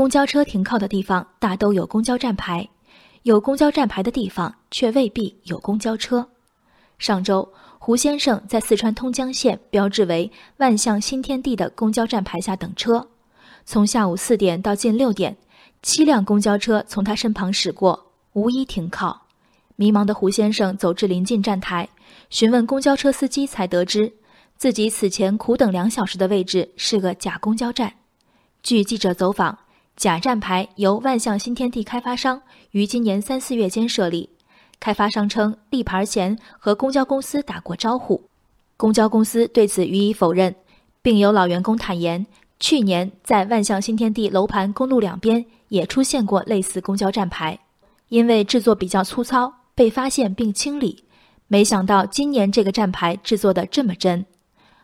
公交车停靠的地方大都有公交站牌，有公交站牌的地方却未必有公交车。上周，胡先生在四川通江县标志为“万象新天地”的公交站牌下等车，从下午四点到近六点，七辆公交车从他身旁驶过，无一停靠。迷茫的胡先生走至临近站台，询问公交车司机，才得知自己此前苦等两小时的位置是个假公交站。据记者走访。假站牌由万象新天地开发商于今年三四月间设立。开发商称立牌前和公交公司打过招呼，公交公司对此予以否认，并有老员工坦言，去年在万象新天地楼盘公路两边也出现过类似公交站牌，因为制作比较粗糙，被发现并清理。没想到今年这个站牌制作的这么真。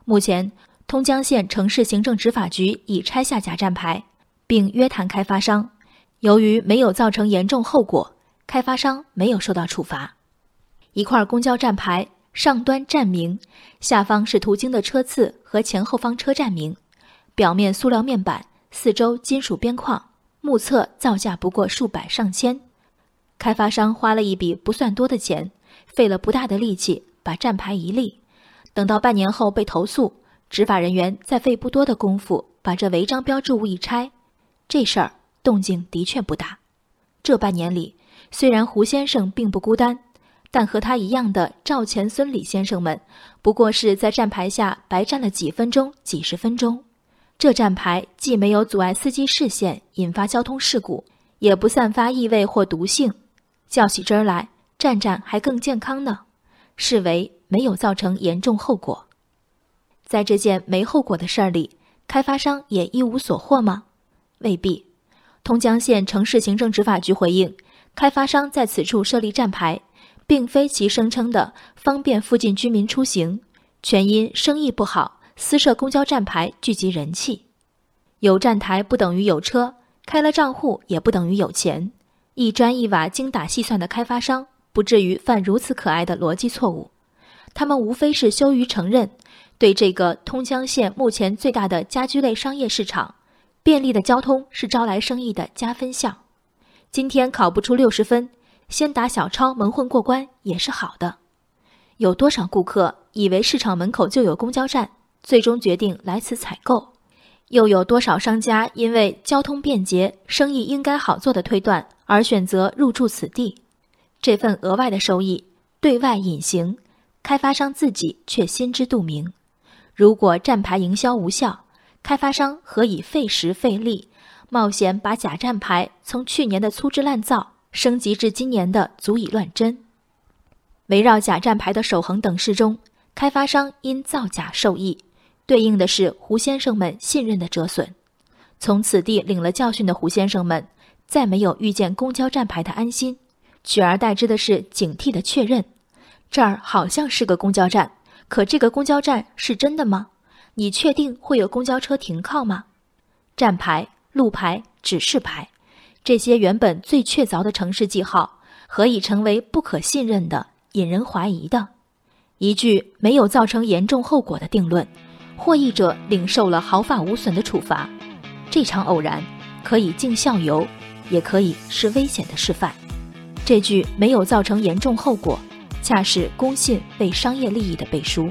目前，通江县城市行政执法局已拆下假站牌。并约谈开发商，由于没有造成严重后果，开发商没有受到处罚。一块公交站牌上端站名，下方是途经的车次和前后方车站名，表面塑料面板，四周金属边框，目测造价不过数百上千。开发商花了一笔不算多的钱，费了不大的力气把站牌一立，等到半年后被投诉，执法人员再费不多的功夫把这违章标志物一拆。这事儿动静的确不大。这半年里，虽然胡先生并不孤单，但和他一样的赵钱孙李先生们，不过是在站牌下白站了几分钟、几十分钟。这站牌既没有阻碍司机视线，引发交通事故，也不散发异味或毒性，较起真儿来，站站还更健康呢。视为没有造成严重后果。在这件没后果的事儿里，开发商也一无所获吗？未必。通江县城市行政执法局回应，开发商在此处设立站牌，并非其声称的方便附近居民出行，全因生意不好，私设公交站牌聚集人气。有站台不等于有车，开了账户也不等于有钱。一砖一瓦精打细算的开发商，不至于犯如此可爱的逻辑错误。他们无非是羞于承认，对这个通江县目前最大的家居类商业市场。便利的交通是招来生意的加分项。今天考不出六十分，先打小抄蒙混过关也是好的。有多少顾客以为市场门口就有公交站，最终决定来此采购？又有多少商家因为交通便捷、生意应该好做的推断而选择入驻此地？这份额外的收益对外隐形，开发商自己却心知肚明。如果站牌营销无效，开发商何以费时费力，冒险把假站牌从去年的粗制滥造升级至今年的足以乱真？围绕假站牌的守恒等事中，开发商因造假受益，对应的是胡先生们信任的折损。从此地领了教训的胡先生们，再没有遇见公交站牌的安心，取而代之的是警惕的确认：这儿好像是个公交站，可这个公交站是真的吗？你确定会有公交车停靠吗？站牌、路牌、指示牌，这些原本最确凿的城市记号，何以成为不可信任的、引人怀疑的？一句没有造成严重后果的定论，获益者领受了毫发无损的处罚。这场偶然可以尽孝游，也可以是危险的示范。这句没有造成严重后果，恰是公信为商业利益的背书。